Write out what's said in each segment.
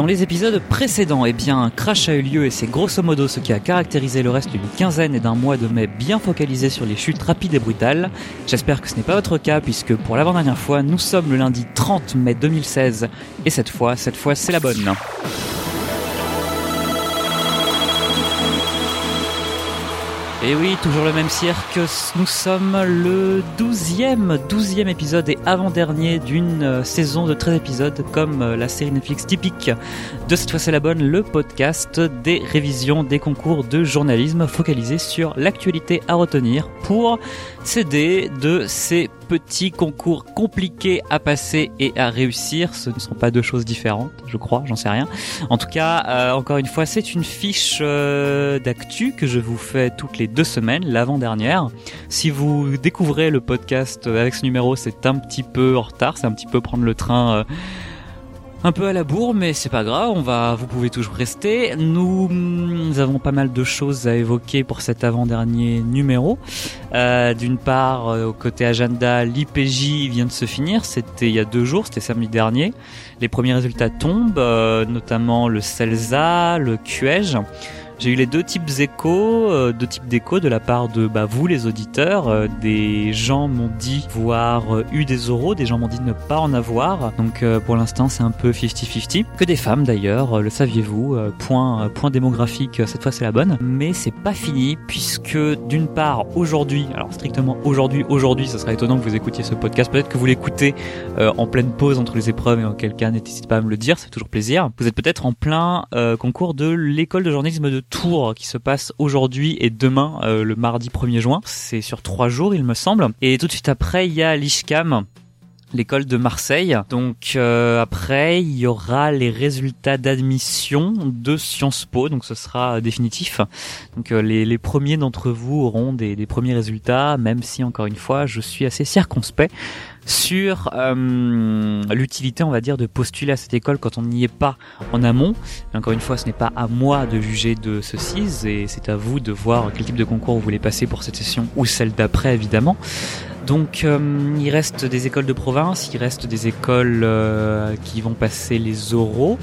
Dans les épisodes précédents, eh bien, un crash a eu lieu et c'est grosso modo ce qui a caractérisé le reste d'une quinzaine et d'un mois de mai bien focalisé sur les chutes rapides et brutales. J'espère que ce n'est pas votre cas puisque pour l'avant-dernière fois, nous sommes le lundi 30 mai 2016 et cette fois, cette fois, c'est la bonne. Et oui, toujours le même cirque. Nous sommes le 12e, 12e épisode et avant-dernier d'une euh, saison de 13 épisodes comme euh, la série Netflix typique de Cette fois c'est la bonne, le podcast des révisions des concours de journalisme focalisé sur l'actualité à retenir pour s'aider de ces petits concours compliqués à passer et à réussir. Ce ne sont pas deux choses différentes, je crois, j'en sais rien. En tout cas, euh, encore une fois, c'est une fiche euh, d'actu que je vous fais toutes les deux semaines, l'avant-dernière. Si vous découvrez le podcast avec ce numéro, c'est un petit peu en retard, c'est un petit peu prendre le train. Euh, un peu à la bourre, mais c'est pas grave, on va, vous pouvez toujours rester. Nous, nous avons pas mal de choses à évoquer pour cet avant-dernier numéro. Euh, D'une part, euh, côté agenda, l'IPJ vient de se finir, c'était il y a deux jours, c'était samedi dernier. Les premiers résultats tombent, euh, notamment le CELSA, le QEJ. J'ai eu les deux types d'échos, euh, deux types d'échos de la part de bah, vous les auditeurs. Euh, des gens m'ont dit voir euh, eu des euros, des gens m'ont dit ne pas en avoir. Donc pour l'instant c'est un peu 50-50. Que des femmes d'ailleurs, le saviez-vous Point point démographique, cette fois c'est la bonne. Mais c'est pas fini puisque d'une part aujourd'hui, alors strictement aujourd'hui, aujourd'hui, ce serait étonnant que vous écoutiez ce podcast. Peut-être que vous l'écoutez en pleine pause entre les épreuves et en quelqu'un n'hésitez pas à me le dire, c'est toujours plaisir. Vous êtes peut-être en plein concours de l'école de journalisme de tour qui se passe aujourd'hui et demain, euh, le mardi 1er juin. C'est sur trois jours, il me semble. Et tout de suite après, il y a l'ISCAM, l'école de Marseille. Donc euh, après, il y aura les résultats d'admission de Sciences Po, donc ce sera définitif. Donc euh, les, les, premiers d'entre vous auront des, des, premiers résultats, même si encore une fois, je suis assez circonspect sur euh, l'utilité, on va dire, de postuler à cette école quand on n'y est pas en amont. encore une fois, ce n'est pas à moi de juger de ceci, et c'est à vous de voir quel type de concours vous voulez passer pour cette session ou celle d'après, évidemment. Donc euh, il reste des écoles de province, il reste des écoles euh, qui vont passer les oraux.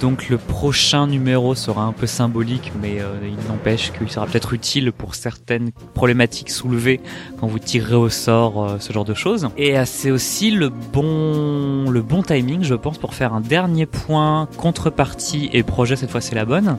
Donc le prochain numéro sera un peu symbolique, mais euh, il n'empêche qu'il sera peut-être utile pour certaines problématiques soulevées quand vous tirerez au sort ce genre de choses. C'est aussi le bon, timing, je pense, pour faire un dernier point contrepartie et projet. Cette fois, c'est la bonne.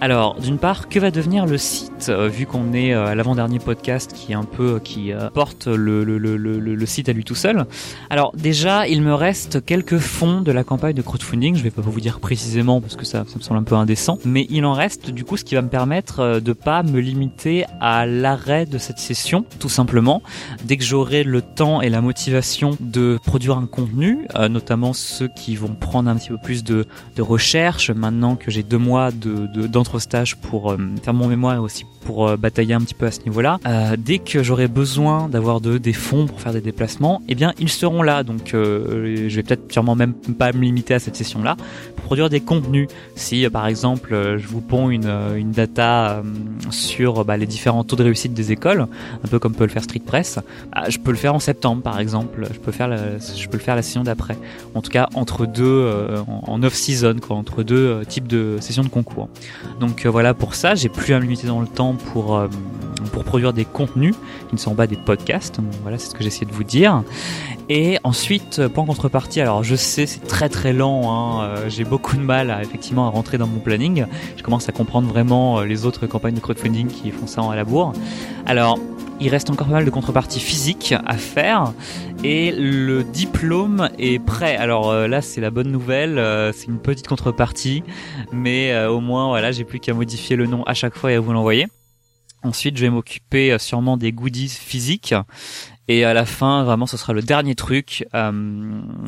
Alors, d'une part, que va devenir le site, vu qu'on est à l'avant-dernier podcast qui est un peu qui porte le, site à lui tout seul. Alors déjà, il me reste quelques fonds de la campagne de crowdfunding. Je vais pas vous dire précisément parce que ça, me semble un peu indécent. Mais il en reste du coup ce qui va me permettre euh, de pas me limiter à l'arrêt de cette session, tout simplement. Dès que j'aurai le temps et la motivation de produire un contenu, euh, notamment ceux qui vont prendre un petit peu plus de, recherche, maintenant que j'ai deux mois de d'entre-stage pour euh, faire mon mémoire et aussi pour batailler un petit peu à ce niveau-là. dès que j'aurai besoin d'avoir de, des fonds pour faire des déplacements, eh bien ils seront là. Donc je vais peut-être sûrement même pas me limiter à cette session-là pour produire des contenus. Si euh, par exemple euh, je vous ponds une, euh, une data sur bah, les différents taux de réussite des écoles, un peu comme peut le faire Street Press, bah, je peux le faire en septembre par exemple. Je peux faire je peux le faire la session d'après. En tout cas entre deux en off season quoi, entre deux types de sessions de concours. Donc voilà pour ça, j'ai plus à me limiter dans le temps pour pour produire des contenus qui ne sont pas des podcasts. voilà, c'est ce que j'essaie de vous dire. Et ensuite, pas en contrepartie, alors je sais c'est très très lent, hein, euh, j'ai beaucoup de mal à effectivement à rentrer dans mon planning. Je commence à comprendre vraiment euh, les autres campagnes de crowdfunding qui font ça en à la bourre. Alors, il reste encore pas mal de contreparties physiques à faire et le diplôme est prêt. Alors euh, là, c'est la bonne nouvelle, c'est une petite contrepartie, mais au moins voilà, j'ai plus qu'à modifier le nom à chaque fois et à vous l'envoyer. Ensuite, je vais m'occuper sûrement des goodies physiques et à la fin, vraiment, ce sera le dernier truc. Euh,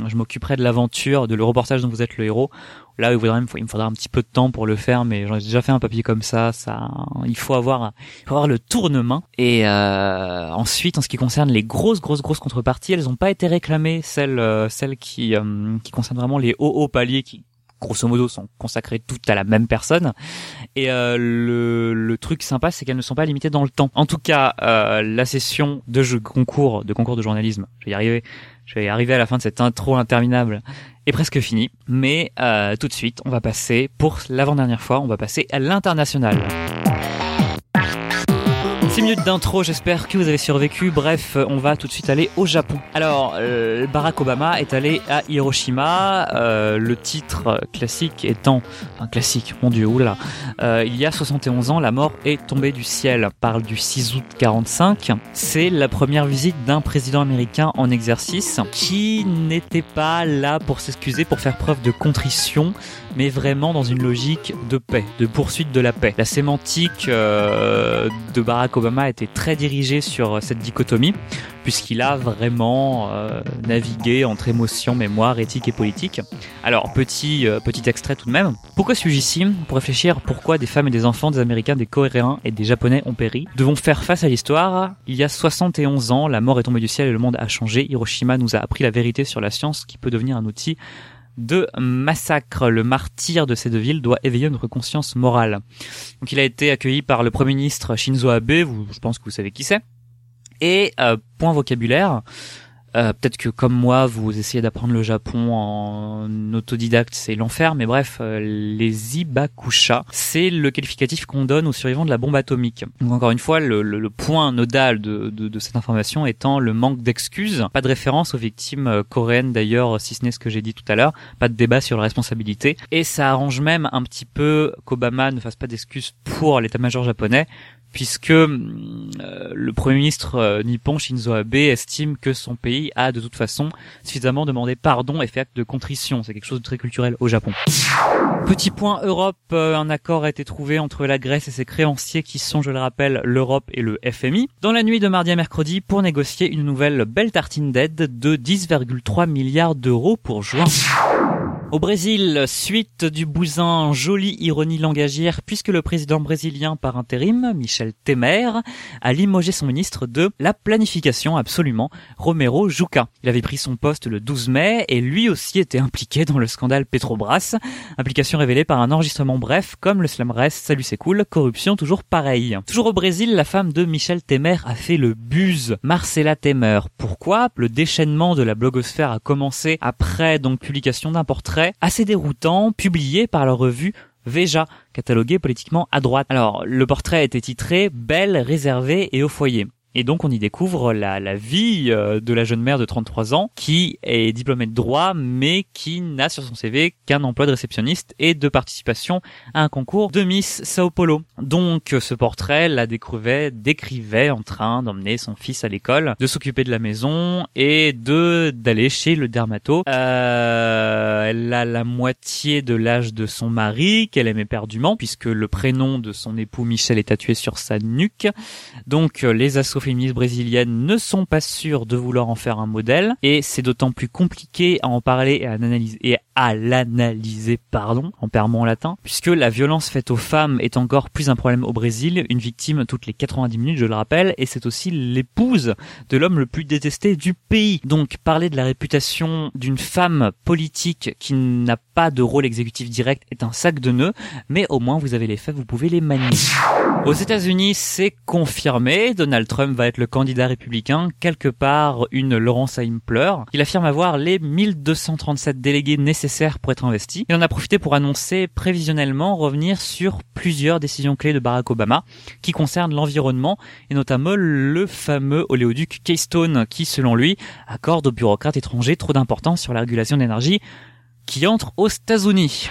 je m'occuperai de l'aventure, de le reportage dont vous êtes le héros. Là, il me faudra un petit peu de temps pour le faire, mais j'en ai déjà fait un papier comme ça. Ça, il faut avoir, il faut avoir le tournement. Et euh, ensuite, en ce qui concerne les grosses, grosses, grosses contreparties, elles n'ont pas été réclamées. Celles, euh, celles qui, euh, qui concernent vraiment les hauts, hauts paliers, qui grosso modo sont consacrées toutes à la même personne et euh, le, truc sympa c'est qu'elles ne sont pas limitées dans le temps en tout cas euh, la session de concours de concours de journalisme je vais y arriver je vais y arriver à la fin de cette intro interminable est presque fini. Mais euh, tout de suite, on va passer, pour l'avant-dernière fois, on va passer à l'international. 6 minutes d'intro, j'espère que vous avez survécu. Bref, on va tout de suite aller au Japon. Alors, euh, Barack Obama est allé à Hiroshima. Euh, le titre classique étant un classique, mon dieu, oula. Euh, il y a 71 ans, la mort est tombée du ciel. Parle du 6 août 45. C'est la première visite d'un président américain en exercice qui n'était pas là pour s'excuser, pour faire preuve de contrition mais vraiment dans une logique de paix, de poursuite de la paix. La sémantique euh, de Barack Obama était très dirigée sur cette dichotomie, puisqu'il a vraiment euh, navigué entre émotion, mémoire, éthique et politique. Alors, petit, euh, petit extrait tout de même. Pourquoi suis-je ici? Pour réfléchir pourquoi des femmes et des enfants, des Américains, des Coréens et des Japonais ont péri? Devons faire face à l'histoire. Il y a 71 ans, la mort est tombée du ciel et le monde a changé. Hiroshima nous a appris la vérité sur la science qui peut devenir un outil de massacre. Le martyr de ces deux villes doit éveiller notre conscience morale. Donc il a été accueilli par le Premier ministre Shinzo Abe, vous, je pense que vous savez qui c'est. Et euh, point vocabulaire, euh, peut-être que comme moi, vous essayez d'apprendre le Japon en autodidacte, c'est l'enfer. Mais bref, euh, les ibakusha, c'est le qualificatif qu'on donne aux survivants de la bombe atomique. Donc encore une fois, le, point nodal de, de, de, cette information étant le manque d'excuses. Pas de référence aux victimes euh, coréennes d'ailleurs, si ce n'est ce que j'ai dit tout à l'heure. Pas de débat sur la responsabilité. Et ça arrange même un petit peu qu'Obama ne fasse pas d'excuses pour l'état-major japonais, puisque euh, le Premier ministre euh, nippon Shinzo Abe estime que son pays a de toute façon suffisamment demandé pardon et fait acte de contrition. C'est quelque chose de très culturel au Japon. Petit point Europe, euh, un accord a été trouvé entre la Grèce et ses créanciers qui sont, je le rappelle, l'Europe et le FMI, dans la nuit de mardi à mercredi pour négocier une nouvelle belle tartine d'aide de 10,3 milliards d'euros pour juin. Au Brésil, suite du bousin, jolie ironie langagière, puisque le président brésilien par intérim, Michel Temer, a limogé son ministre de la planification, absolument, Romero Juca. Il avait pris son poste le 12 mai et lui aussi était impliqué dans le scandale Petrobras, implication révélée par un enregistrement bref, comme le slam reste, salut c'est cool, corruption toujours pareil. Toujours au Brésil, la femme de Michel Temer a fait le buzz, Marcela Temer. Pourquoi? Le déchaînement de la blogosphère a commencé après donc publication d'un portrait assez déroutant publié par la revue Veja, catalogué politiquement à droite. Alors, le portrait était titré Belle, réservée et au foyer. Et donc on y découvre la, la vie euh, de la jeune mère de 33 ans qui est diplômée de droit mais qui n'a sur son CV qu'un emploi de réceptionniste et de participation à un concours de Miss Sao Paulo. Donc ce portrait la décrivait, décrivait en train d'emmener son fils à l'école, de s'occuper de la maison et de d'aller chez le dermato. Euh, elle a la moitié de l'âge de son mari qu'elle aimait perdument puisque le prénom de son époux Michel est tatoué sur sa nuque. Donc les associations féministes brésiliennes ne sont pas sûres de vouloir en faire un modèle. Et c'est d'autant plus compliqué à en parler et à analyser et à l'analyser pardon en permant en latin puisque la violence faite aux femmes est encore plus un problème au Brésil. Une victime toutes les 90 minutes je le rappelle et c'est aussi l'épouse de l'homme le plus détesté du pays. Donc parler de la réputation d'une femme politique qui n'a pas de rôle exécutif direct est un sac de nœuds mais au moins vous avez les faits vous pouvez les manier. Aux États-Unis c'est confirmé. Donald Trump va être le candidat républicain, quelque part une Laurence Haim pleure. Il affirme avoir les 1237 délégués nécessaires pour être investi. Il en a profité pour annoncer prévisionnellement revenir sur plusieurs décisions clés de Barack Obama qui concernent l'environnement et notamment le fameux oléoduc Keystone qui, selon lui, accorde aux bureaucrates étrangers trop d'importance sur la régulation d'énergie qui entre aux États-Unis.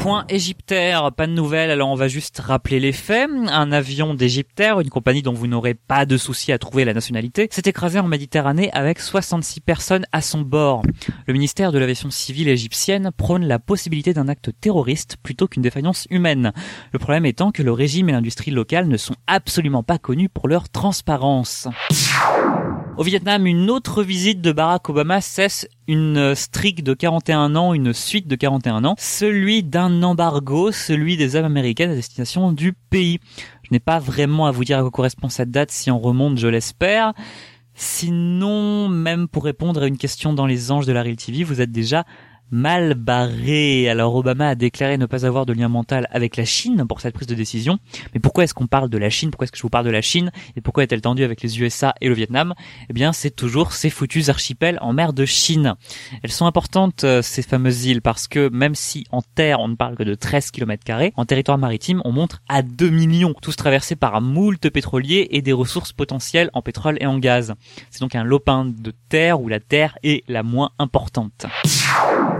Point égyptaire, pas de nouvelles, alors on va juste rappeler les faits. Un avion d'Égyptaire, une compagnie dont vous n'aurez pas de souci à trouver la nationalité, s'est écrasé en Méditerranée avec 66 personnes à son bord. Le ministère de l'aviation civile égyptienne prône la possibilité d'un acte terroriste plutôt qu'une défaillance humaine. Le problème étant que le régime et l'industrie locale ne sont absolument pas connus pour leur transparence. Au Vietnam, une autre visite de Barack Obama cesse une streak de 41 ans, une suite de 41 ans, celui d'un embargo, celui des hommes américaines à destination du pays. Je n'ai pas vraiment à vous dire à quoi correspond cette date si on remonte, je l'espère. Sinon, même pour répondre à une question dans les anges de la Real TV, vous êtes déjà mal barré. Alors Obama a déclaré ne pas avoir de lien mental avec la Chine pour cette prise de décision. Mais pourquoi est-ce qu'on parle de la Chine? Pourquoi est-ce que je vous parle de la Chine? Et pourquoi est-elle tendue avec les USA et le Vietnam? Eh bien, c'est toujours ces foutus archipels en mer de Chine. Elles sont importantes, euh, ces fameuses îles, parce que même si en terre on ne parle que de 13 km en territoire maritime on montre à 2 millions, tous traversés par moult pétroliers et des ressources potentielles en pétrole et en gaz. C'est donc un lopin de terre où la terre est la moins importante.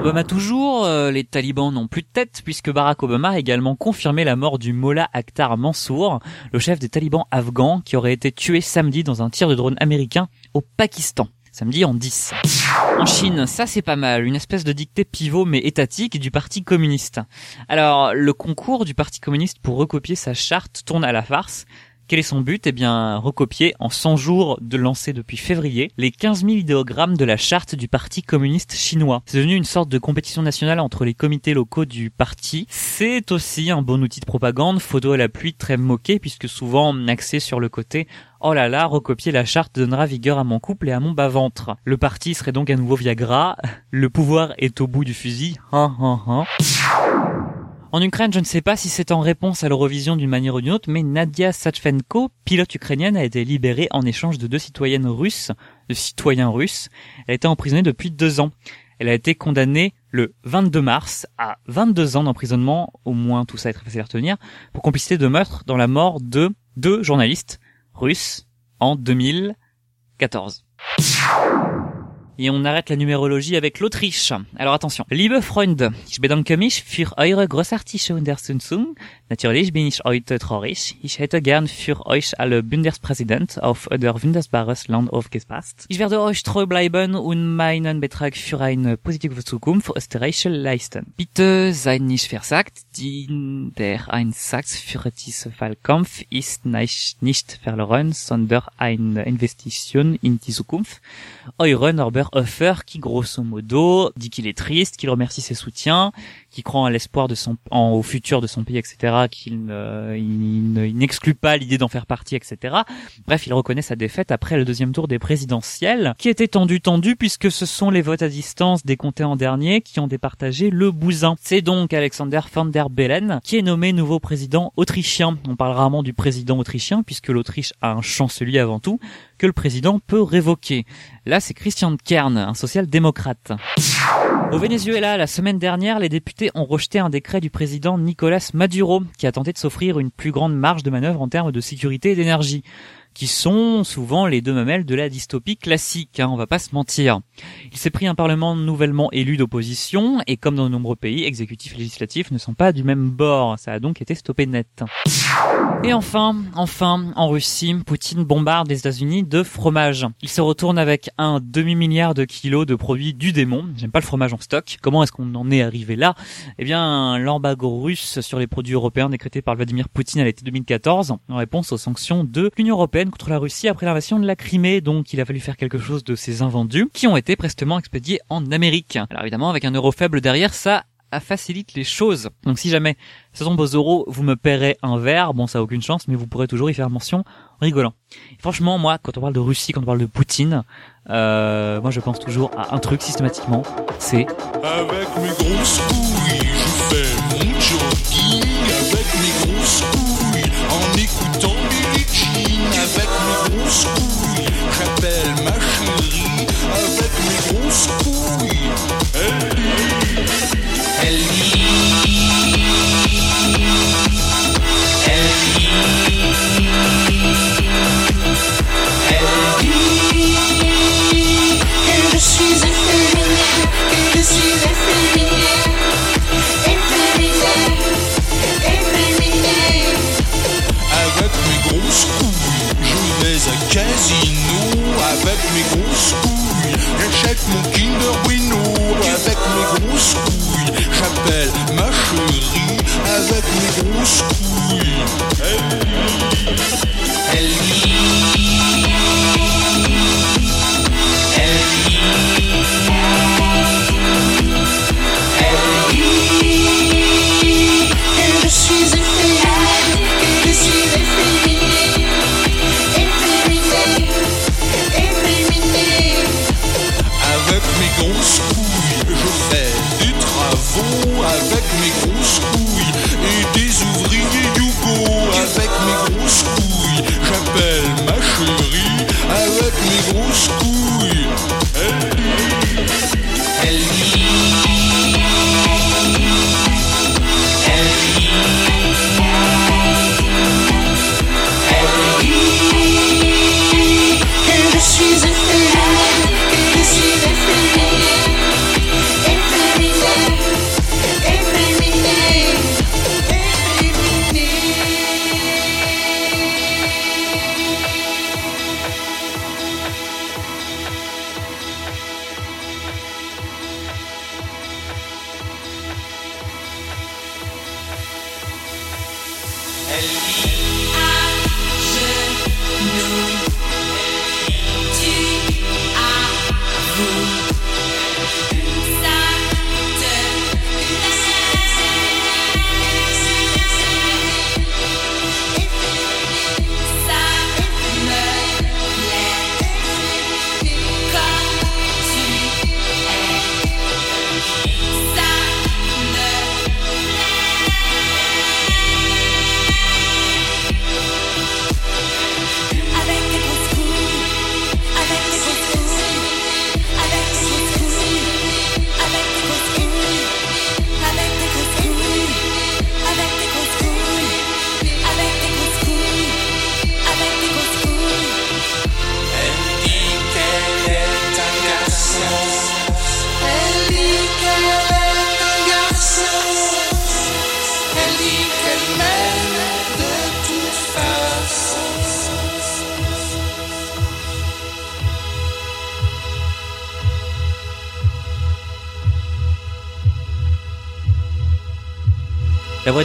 Obama toujours, euh, les talibans n'ont plus de tête puisque Barack Obama a également confirmé la mort du Mollah Akhtar Mansour, le chef des talibans afghans qui aurait été tué samedi dans un tir de drone américain au Pakistan. Samedi en 10. En Chine, ça c'est pas mal, une espèce de dictée pivot mais étatique du Parti communiste. Alors, le concours du Parti communiste pour recopier sa charte tourne à la farce, quel est son but? Eh bien, recopier en 100 jours de lancer depuis février les 15 000 idéogrammes de la charte du Parti communiste chinois. C'est devenu une sorte de compétition nationale entre les comités locaux du parti. C'est aussi un bon outil de propagande, photo à la pluie très moqué puisque souvent axé sur le côté Oh là là, recopier la charte donnera vigueur à mon couple et à mon bas-ventre. Le parti serait donc un nouveau Viagra. Le pouvoir est au bout du fusil. Hein, hein, hein. En Ukraine, je ne sais pas si c'est en réponse à l'Eurovision d'une manière ou d'une autre, mais Nadia Satchenko, pilote ukrainienne, a été libérée en échange de deux citoyennes russes, de citoyens russes. Elle été emprisonnée depuis deux ans. Elle a été condamnée le 22 mars à 22 ans d'emprisonnement, au moins tout ça est très facile à retenir, pour complicité de meurtre dans la mort de deux journalistes russes en 2014. Et on arrête la numérologie avec l'Autriche. Alors attention. Liebe Freunde, ich bedanke mich für eure großartige Unterstützung. Natürlich bin ich heute traurig. Ich hätte gern für euch alle Bundespräsident auf euer wunderbares Land aufgepasst. Ich werde euch treu bleiben und meinen Betrag für eine positive Zukunft Österreich leisten. Bitte seid nicht versagt, denn der Einsatz für diesen Wahlkampf ist nicht verloren, sondern eine Investition in die Zukunft. Eure Norbert Hoffer qui grosso modo dit qu'il est triste, qu'il remercie ses soutiens, qui croit en l'espoir de son, en, au futur de son pays, etc., qu'il il, n'exclut pas l'idée d'en faire partie, etc. Bref, il reconnaît sa défaite après le deuxième tour des présidentielles, qui était tendu tendu puisque ce sont les votes à distance des comtés en dernier qui ont départagé le bousin. C'est donc Alexander van der Bellen qui est nommé nouveau président autrichien. On parle rarement du président autrichien puisque l'Autriche a un chancelier avant tout que le président peut révoquer. Là, c'est Christian Kern, un social-démocrate. Au Venezuela, la semaine dernière, les députés ont rejeté un décret du président Nicolas Maduro qui a tenté de s'offrir une plus grande marge de manœuvre en termes de sécurité et d'énergie qui sont souvent les deux mamelles de la dystopie classique, hein, on va pas se mentir. Il s'est pris un parlement nouvellement élu d'opposition, et comme dans de nombreux pays, exécutifs et législatifs ne sont pas du même bord, ça a donc été stoppé net. Et enfin, enfin, en Russie, Poutine bombarde les États-Unis de fromage. Il se retourne avec un demi-milliard de kilos de produits du démon. J'aime pas le fromage en stock. Comment est-ce qu'on en est arrivé là? Eh bien, l'embargo russe sur les produits européens décrété par Vladimir Poutine à l'été 2014 en réponse aux sanctions de l'Union européenne contre la Russie après l'invasion de la Crimée, donc il a fallu faire quelque chose de ces invendus qui ont été prestement expédiés en Amérique. Alors évidemment, avec un euro faible derrière, ça facilite les choses. Donc si jamais ça tombe aux euros, vous me paierez un verre, bon ça a aucune chance, mais vous pourrez toujours y faire mention en rigolant. franchement, moi, quand on parle de Russie, quand on parle de Poutine, euh, moi je pense toujours à un truc systématiquement, c'est... avec mes grosses couilles. J'appelle ma chérie avec mes grosses couilles. Elle dit, elle dit, elle dit, elle dit que je suis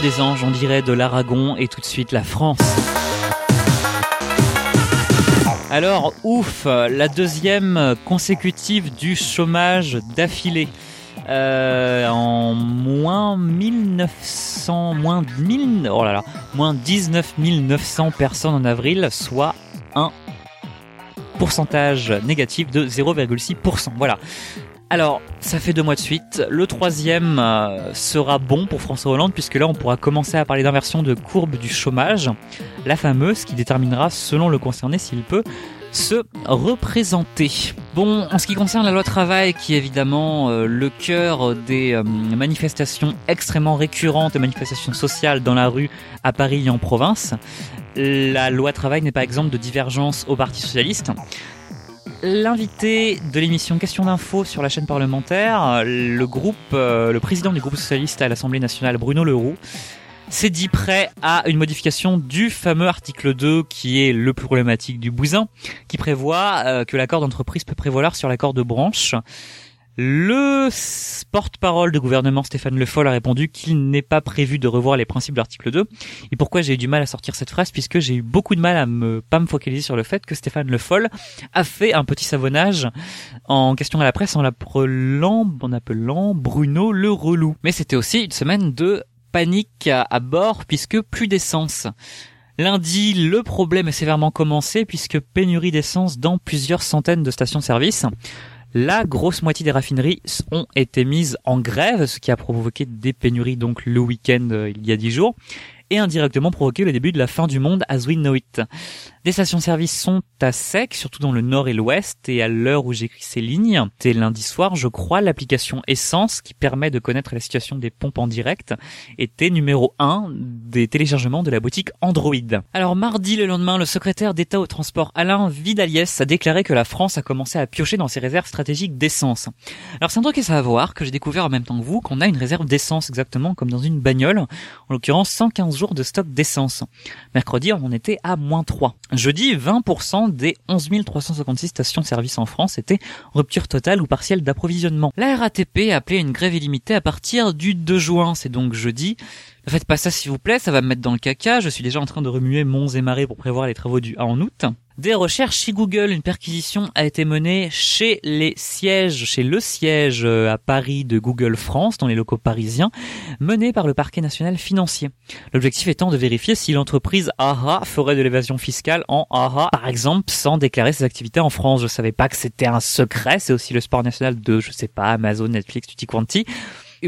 des anges, on dirait de l'Aragon et tout de suite la France. Alors, ouf, la deuxième consécutive du chômage d'affilée. Euh, en moins 1900, moins 1000, oh là là, moins 19 900 personnes en avril, soit un pourcentage négatif de 0,6%. Voilà. Alors, ça fait deux mois de suite. Le troisième euh, sera bon pour François Hollande puisque là, on pourra commencer à parler d'inversion de courbe du chômage, la fameuse qui déterminera, selon le concerné s'il peut, se représenter. Bon, en ce qui concerne la loi travail, qui est évidemment euh, le cœur des euh, manifestations extrêmement récurrentes, manifestations sociales dans la rue à Paris et en province, la loi travail n'est pas exemple de divergence au Parti socialiste. L'invité de l'émission Question d'info sur la chaîne parlementaire, le groupe, euh, le président du groupe socialiste à l'Assemblée nationale, Bruno Leroux, s'est dit prêt à une modification du fameux article 2 qui est le plus problématique du bousin, qui prévoit euh, que l'accord d'entreprise peut prévaloir sur l'accord de branche. Le porte-parole de gouvernement Stéphane Le Foll a répondu qu'il n'est pas prévu de revoir les principes de l'article 2. Et pourquoi j'ai eu du mal à sortir cette phrase? Puisque j'ai eu beaucoup de mal à me pas me focaliser sur le fait que Stéphane Le Foll a fait un petit savonnage en question à la presse en l'appelant en appelant Bruno le relou. Mais c'était aussi une semaine de panique à bord puisque plus d'essence. Lundi, le problème est sévèrement commencé puisque pénurie d'essence dans plusieurs centaines de stations-service. La grosse moitié des raffineries ont été mises en grève, ce qui a provoqué des pénuries donc le week-end euh, il y a dix jours et indirectement provoqué le début de la fin du monde as we. Des stations-service sont à sec, surtout dans le nord et l'ouest, et à l'heure où j'écris ces lignes, c'est lundi soir, je crois, l'application Essence, qui permet de connaître la situation des pompes en direct, était numéro 1 des téléchargements de la boutique Android. Alors mardi, le lendemain, le secrétaire d'État au transport Alain Vidaliès a déclaré que la France a commencé à piocher dans ses réserves stratégiques d'essence. Alors c'est un truc à savoir, que j'ai découvert en même temps que vous, qu'on a une réserve d'essence exactement comme dans une bagnole, en l'occurrence 115 jours de stock d'essence. Mercredi, on en était à moins 3. Jeudi, 20% des 11 356 stations-service en France étaient rupture totale ou partielle d'approvisionnement. La RATP a appelé une grève illimitée à partir du 2 juin, c'est donc jeudi. Ne faites pas ça s'il vous plaît, ça va me mettre dans le caca, je suis déjà en train de remuer monts et marées pour prévoir les travaux du A en août des recherches chez Google. Une perquisition a été menée chez les sièges, chez le siège euh, à Paris de Google France, dans les locaux parisiens, menée par le parquet national financier. L'objectif étant de vérifier si l'entreprise AHA ferait de l'évasion fiscale en AHA, par exemple, sans déclarer ses activités en France. Je savais pas que c'était un secret, c'est aussi le sport national de, je sais pas, Amazon, Netflix, Tutti Quanti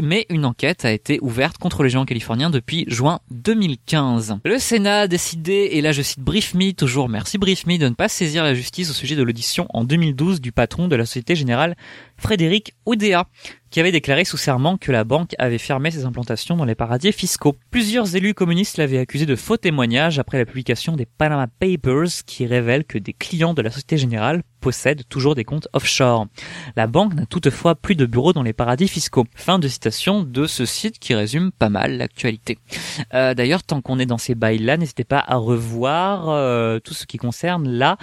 mais une enquête a été ouverte contre les géants californiens depuis juin 2015. Le Sénat a décidé, et là je cite Brief Me, toujours merci Brief Me, de ne pas saisir la justice au sujet de l'audition en 2012 du patron de la Société Générale, Frédéric Oudéa qui avait déclaré sous serment que la banque avait fermé ses implantations dans les paradis fiscaux. Plusieurs élus communistes l'avaient accusé de faux témoignages après la publication des Panama Papers qui révèlent que des clients de la Société Générale possèdent toujours des comptes offshore. La banque n'a toutefois plus de bureaux dans les paradis fiscaux. Fin de citation de ce site qui résume pas mal l'actualité. Euh, D'ailleurs, tant qu'on est dans ces bails-là, n'hésitez pas à revoir euh, tout ce qui concerne la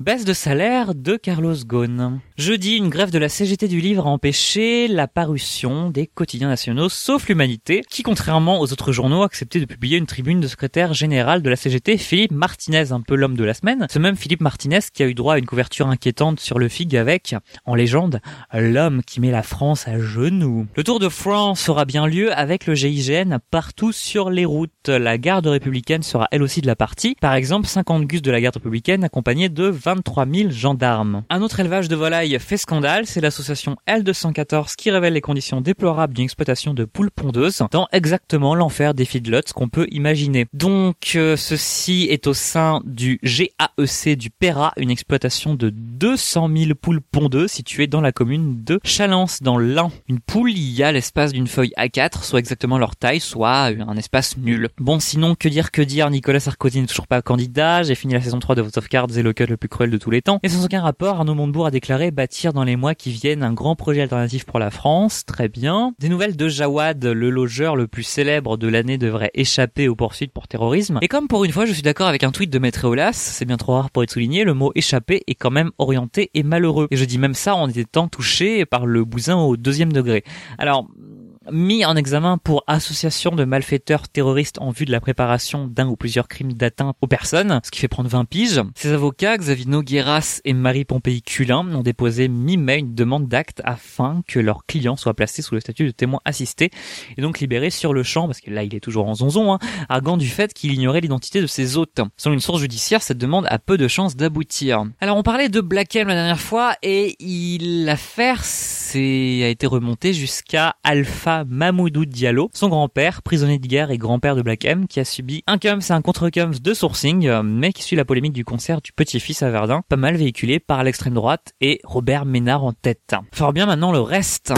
Baisse de salaire de Carlos Ghosn. Jeudi, une grève de la CGT du livre a empêché la parution des quotidiens nationaux, sauf l'Humanité, qui, contrairement aux autres journaux, a accepté de publier une tribune de secrétaire général de la CGT, Philippe Martinez, un peu l'homme de la semaine. Ce même Philippe Martinez qui a eu droit à une couverture inquiétante sur le FIG avec, en légende, l'homme qui met la France à genoux. Le Tour de France aura bien lieu avec le GIGN partout sur les routes. La garde républicaine sera elle aussi de la partie. Par exemple, 50 gus de la garde républicaine accompagnés de 23 000 gendarmes. Un autre élevage de volailles fait scandale, c'est l'association L214 qui révèle les conditions déplorables d'une exploitation de poules pondeuses dans exactement l'enfer des feedlots qu'on peut imaginer. Donc euh, ceci est au sein du GAEC du Péra, une exploitation de 200 000 poules pondeuses située dans la commune de Chalence dans l'Ain. Une poule y a l'espace d'une feuille A4, soit exactement leur taille, soit un espace nul. Bon sinon, que dire que dire, Nicolas Sarkozy n'est toujours pas candidat, j'ai fini la saison 3 de Vote of Cards et le cut le plus cruel de tous les temps. Et sans aucun rapport, Arnaud Montebourg a déclaré bâtir dans les mois qui viennent un grand projet alternatif pour la France. Très bien. Des nouvelles de Jawad, le logeur le plus célèbre de l'année devrait échapper aux poursuites pour terrorisme. Et comme pour une fois, je suis d'accord avec un tweet de Maître Eolas, c'est bien trop rare pour être souligné, le mot échapper est quand même orienté et malheureux. Et je dis même ça en étant touché par le bousin au deuxième degré. Alors, mis en examen pour association de malfaiteurs terroristes en vue de la préparation d'un ou plusieurs crimes d'atteinte aux personnes, ce qui fait prendre 20 piges. Ses avocats, Xavier Nogueras et Marie Pompéi Culin, ont déposé mi-mai une demande d'acte afin que leur client soit placé sous le statut de témoin assisté et donc libéré sur le champ, parce que là il est toujours en zonzon, hein, arguant du fait qu'il ignorait l'identité de ses hôtes. Selon une source judiciaire, cette demande a peu de chances d'aboutir. Alors on parlait de Black M la dernière fois et l'affaire a été remontée jusqu'à Alpha Mamoudou Diallo, son grand-père, prisonnier de guerre et grand-père de Black M, qui a subi un cums et un contre-cums de sourcing, mais qui suit la polémique du concert du petit-fils à Verdun, pas mal véhiculé par l'extrême droite et Robert Ménard en tête. Fort bien maintenant le reste.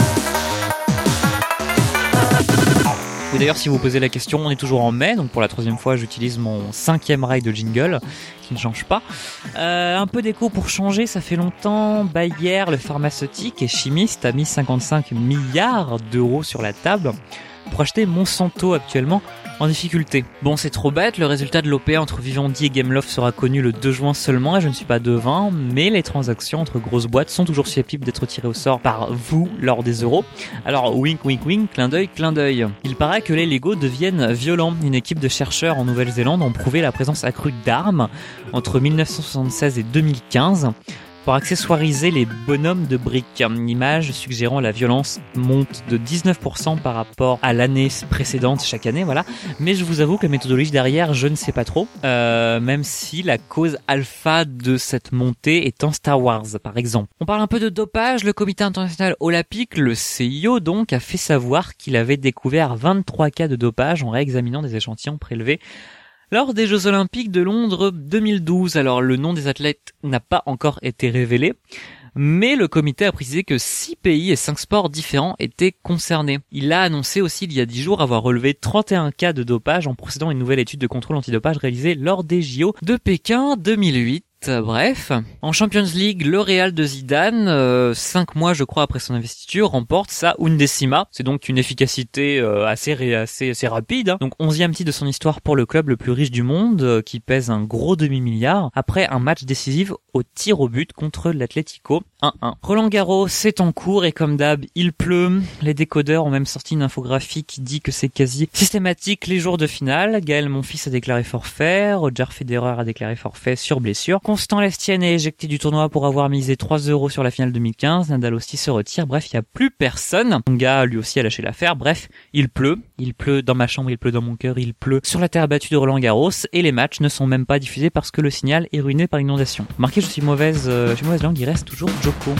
Et d'ailleurs, si vous posez la question, on est toujours en mai, donc pour la troisième fois, j'utilise mon cinquième rail de jingle, qui ne change pas. Euh, un peu d'écho pour changer, ça fait longtemps. Bayer, le pharmaceutique et chimiste, a mis 55 milliards d'euros sur la table pour acheter Monsanto actuellement en difficulté. Bon, c'est trop bête, le résultat de l'OP entre Vivendi et Gameloft sera connu le 2 juin seulement et je ne suis pas devin, mais les transactions entre grosses boîtes sont toujours susceptibles d'être tirées au sort par vous lors des euros. Alors, wink wink wink, clin d'œil, clin d'œil. Il paraît que les Lego deviennent violents. Une équipe de chercheurs en Nouvelle-Zélande ont prouvé la présence accrue d'armes entre 1976 et 2015 pour accessoiriser les bonhommes de briques. Une image suggérant la violence monte de 19% par rapport à l'année précédente chaque année, voilà. Mais je vous avoue que la méthodologie derrière, je ne sais pas trop. Euh, même si la cause alpha de cette montée est en Star Wars, par exemple. On parle un peu de dopage. Le Comité international olympique, le CIO donc, a fait savoir qu'il avait découvert 23 cas de dopage en réexaminant des échantillons prélevés lors des Jeux Olympiques de Londres 2012, alors le nom des athlètes n'a pas encore été révélé, mais le comité a précisé que 6 pays et 5 sports différents étaient concernés. Il a annoncé aussi il y a 10 jours avoir relevé 31 cas de dopage en procédant à une nouvelle étude de contrôle antidopage réalisée lors des JO de Pékin 2008. Bref, en Champions League, le Real de Zidane, euh, cinq mois je crois après son investiture, remporte sa undécima. C'est donc une efficacité euh, assez, assez assez rapide. Hein. Donc onzième titre de son histoire pour le club le plus riche du monde, euh, qui pèse un gros demi-milliard, après un match décisif au tir au but contre l'Atlético 1-1. Roland Garros, c'est en cours et comme d'hab, il pleut. Les décodeurs ont même sorti une infographie qui dit que c'est quasi systématique les jours de finale. Gaël, mon fils, a déclaré forfait. Roger Federer a déclaré forfait sur blessure. Constant Lestienne est éjecté du tournoi pour avoir misé 3 euros sur la finale 2015. Nadal aussi se retire. Bref, il n'y a plus personne. Mon gars, lui aussi, a lâché l'affaire. Bref, il pleut. Il pleut dans ma chambre, il pleut dans mon cœur, il pleut sur la terre battue de Roland Garros. Et les matchs ne sont même pas diffusés parce que le signal est ruiné par l'inondation. Marqué, je suis mauvaise, euh, je suis mauvaise langue, il reste toujours Joko.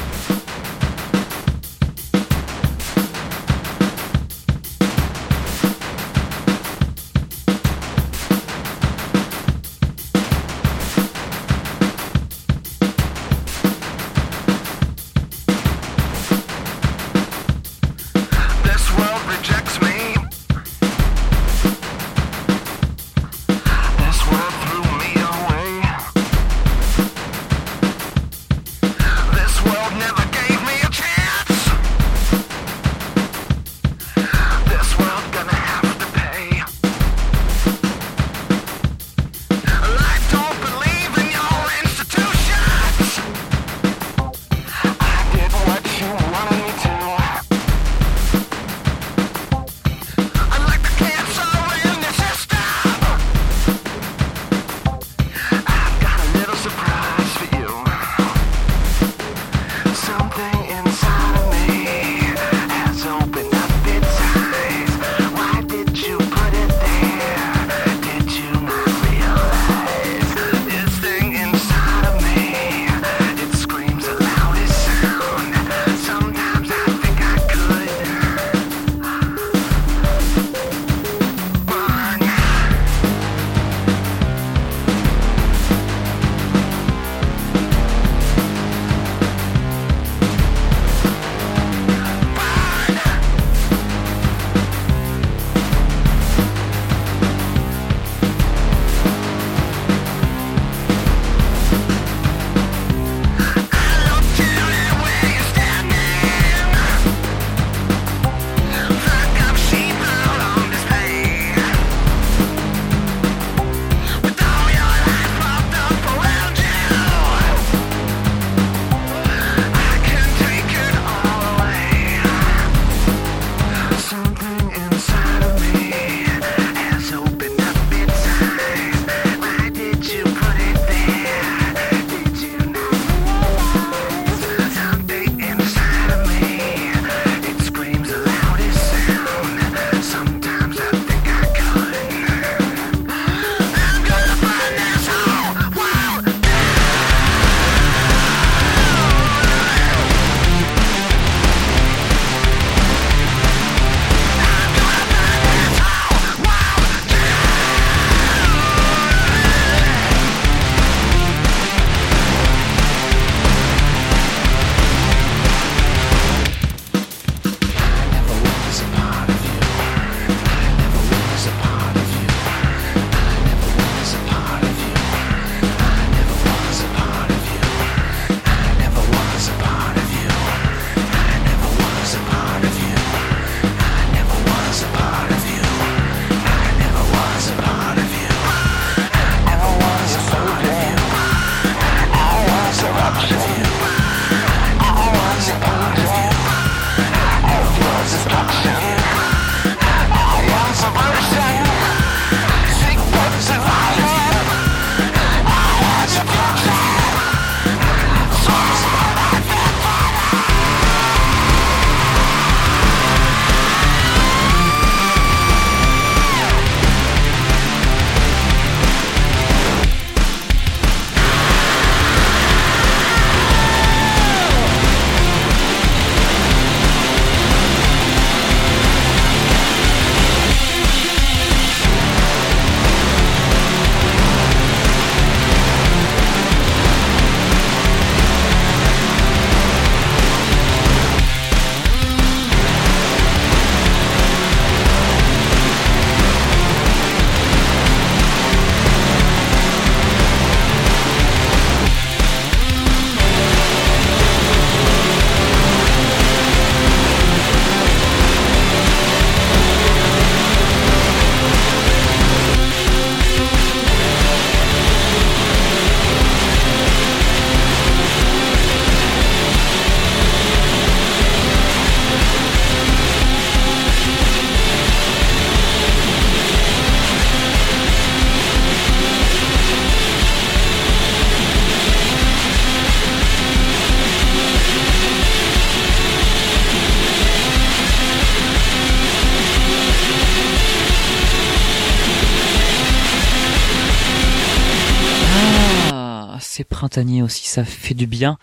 Aussi, ça fait du bien.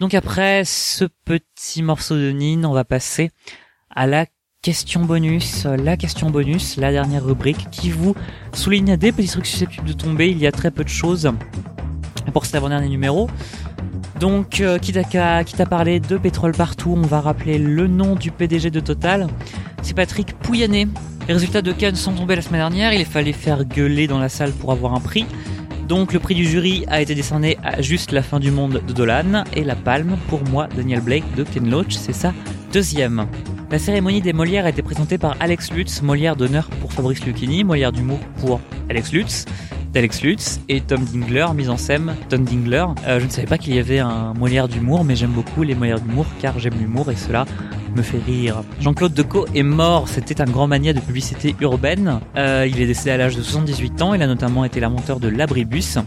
Donc après ce petit morceau de Nine, on va passer à la question bonus, la question bonus, la dernière rubrique qui vous souligne des petits trucs susceptibles de tomber. Il y a très peu de choses pour cet avant-dernier numéro. Donc, euh, quitte, à, quitte à parler de pétrole partout, on va rappeler le nom du PDG de Total. C'est Patrick Pouyanné. Les résultats de Cannes sont tombés la semaine dernière. Il fallait faire gueuler dans la salle pour avoir un prix. Donc, le prix du jury a été décerné à Juste la fin du monde de Dolan. Et la palme, pour moi, Daniel Blake de Ken Loach, c'est sa deuxième. La cérémonie des Molières a été présentée par Alex Lutz, Molière d'honneur pour Fabrice Lucchini, Molière d'humour pour Alex Lutz d'Alex Lutz et Tom Dingler, mise en scène Tom Dingler. Euh, je ne savais pas qu'il y avait un Molière d'humour, mais j'aime beaucoup les Molières d'humour car j'aime l'humour et cela Jean-Claude Decaux est mort, c'était un grand mania de publicité urbaine. Euh, il est décédé à l'âge de 78 ans, il a notamment été l'inventeur de l'abribus.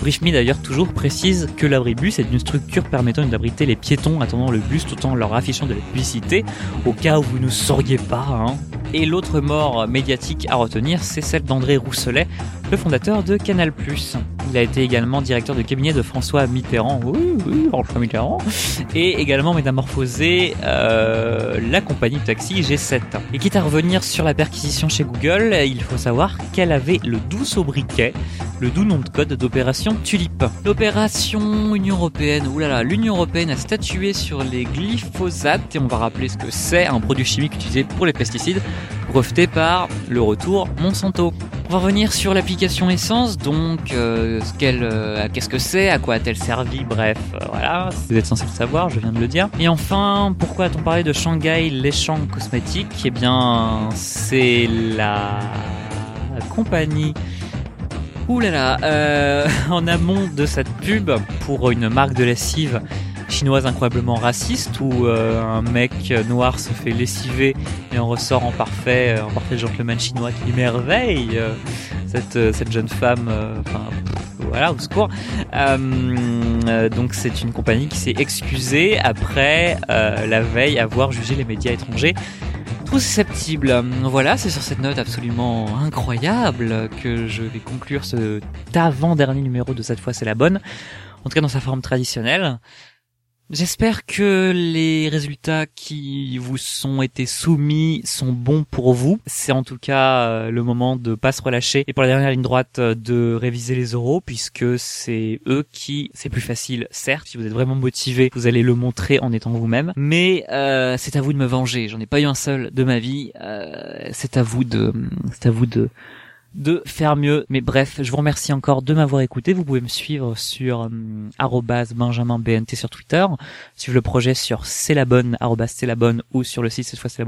Briefme d'ailleurs toujours précise que l'abribus est une structure permettant d'abriter les piétons attendant le bus tout en leur affichant de la publicité, au cas où vous ne sauriez pas. Hein. Et l'autre mort médiatique à retenir, c'est celle d'André Rousselet, le fondateur de Canal+. Il a été également directeur de cabinet de François Mitterrand, oui, oui, François Mitterrand, et également métamorphosé euh, la compagnie taxi G7. Et quitte à revenir sur la perquisition chez Google, il faut savoir qu'elle avait le doux sobriquet, le doux nom de code d'opération Tulip. L'opération Union Européenne, oulala, l'Union Européenne a statué sur les glyphosates, et on va rappeler ce que c'est, un produit chimique utilisé pour les pesticides, breveté par le retour Monsanto. On va revenir sur l'application Essence, donc euh, euh, qu'est-ce que c'est, à quoi a-t-elle servi, bref, euh, voilà, vous êtes censé le savoir, je viens de le dire. Et enfin, pourquoi a-t-on parlé de Shanghai Léchant Cosmétiques? Eh bien, c'est la compagnie Ouh là là, en amont de cette pub pour une marque de lessive chinoise incroyablement raciste où euh, un mec noir se fait lessiver et on ressort en parfait, euh, en parfait gentleman chinois qui merveille euh, cette, cette jeune femme. Enfin, voilà, au secours. donc c'est une compagnie qui s'est excusée après la veille avoir jugé les médias étrangers trop susceptibles. Voilà, c'est sur cette note absolument incroyable que je vais conclure ce avant-dernier numéro de cette fois c'est la bonne. En tout cas dans sa forme traditionnelle. J'espère que les résultats qui vous sont été soumis sont bons pour vous. C'est en tout cas euh, le moment de pas se relâcher et pour la dernière ligne droite euh, de réviser les euros puisque c'est eux qui c'est plus facile certes. Si vous êtes vraiment motivé vous allez le montrer en étant vous-même. Mais euh, c'est à vous de me venger. J'en ai pas eu un seul de ma vie. C'est à vous de c'est à vous de de faire mieux. Mais bref, je vous remercie encore de m'avoir écouté. Vous pouvez me suivre sur euh, @benjaminbnt sur Twitter, suivre le projet sur c'est la bonne c'est la bonne ou sur le site cette fois c'est.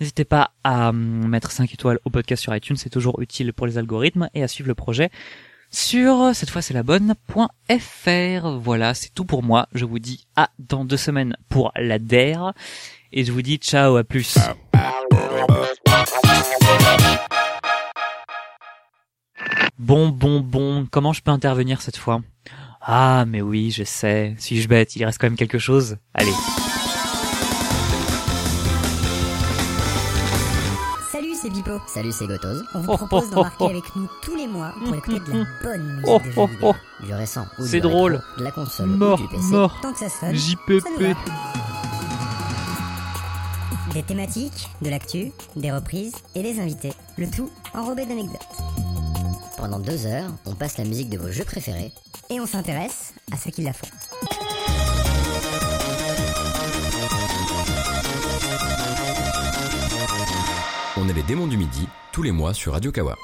N'hésitez pas à mettre 5 étoiles au podcast sur iTunes, c'est toujours utile pour les algorithmes et à suivre le projet sur cette fois c'est la bonne.fr. Voilà, c'est tout pour moi. Je vous dis à dans deux semaines pour la DER et je vous dis ciao à plus. Bon, bon, bon, comment je peux intervenir cette fois? Ah, mais oui, je sais. Suis-je bête? Il reste quand même quelque chose? Allez. Salut, c'est Bipo. Salut, c'est Gotoz. On vous propose d'embarquer avec nous tous les mois pour écouter de la bonne musique oh, de jeux vidéo. Du récent ou C'est drôle. de la console mort, ou du PC. Mort. Tant que ça sonne, JPP. Des thématiques, de l'actu, des reprises et des invités. Le tout enrobé d'anecdotes. Pendant deux heures, on passe la musique de vos jeux préférés et on s'intéresse à ceux qui la font. On est les démons du midi, tous les mois sur Radio Kawa.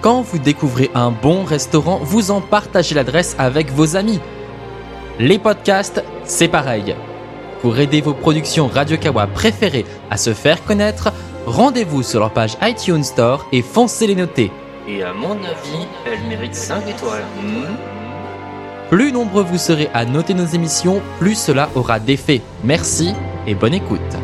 Quand vous découvrez un bon restaurant, vous en partagez l'adresse avec vos amis. Les podcasts, c'est pareil. Pour aider vos productions Radio Kawa préférées à se faire connaître, rendez-vous sur leur page iTunes Store et foncez les noter. Et à mon avis, elle mérite 5 étoiles. Hmm plus nombreux vous serez à noter nos émissions, plus cela aura d'effet. Merci et bonne écoute.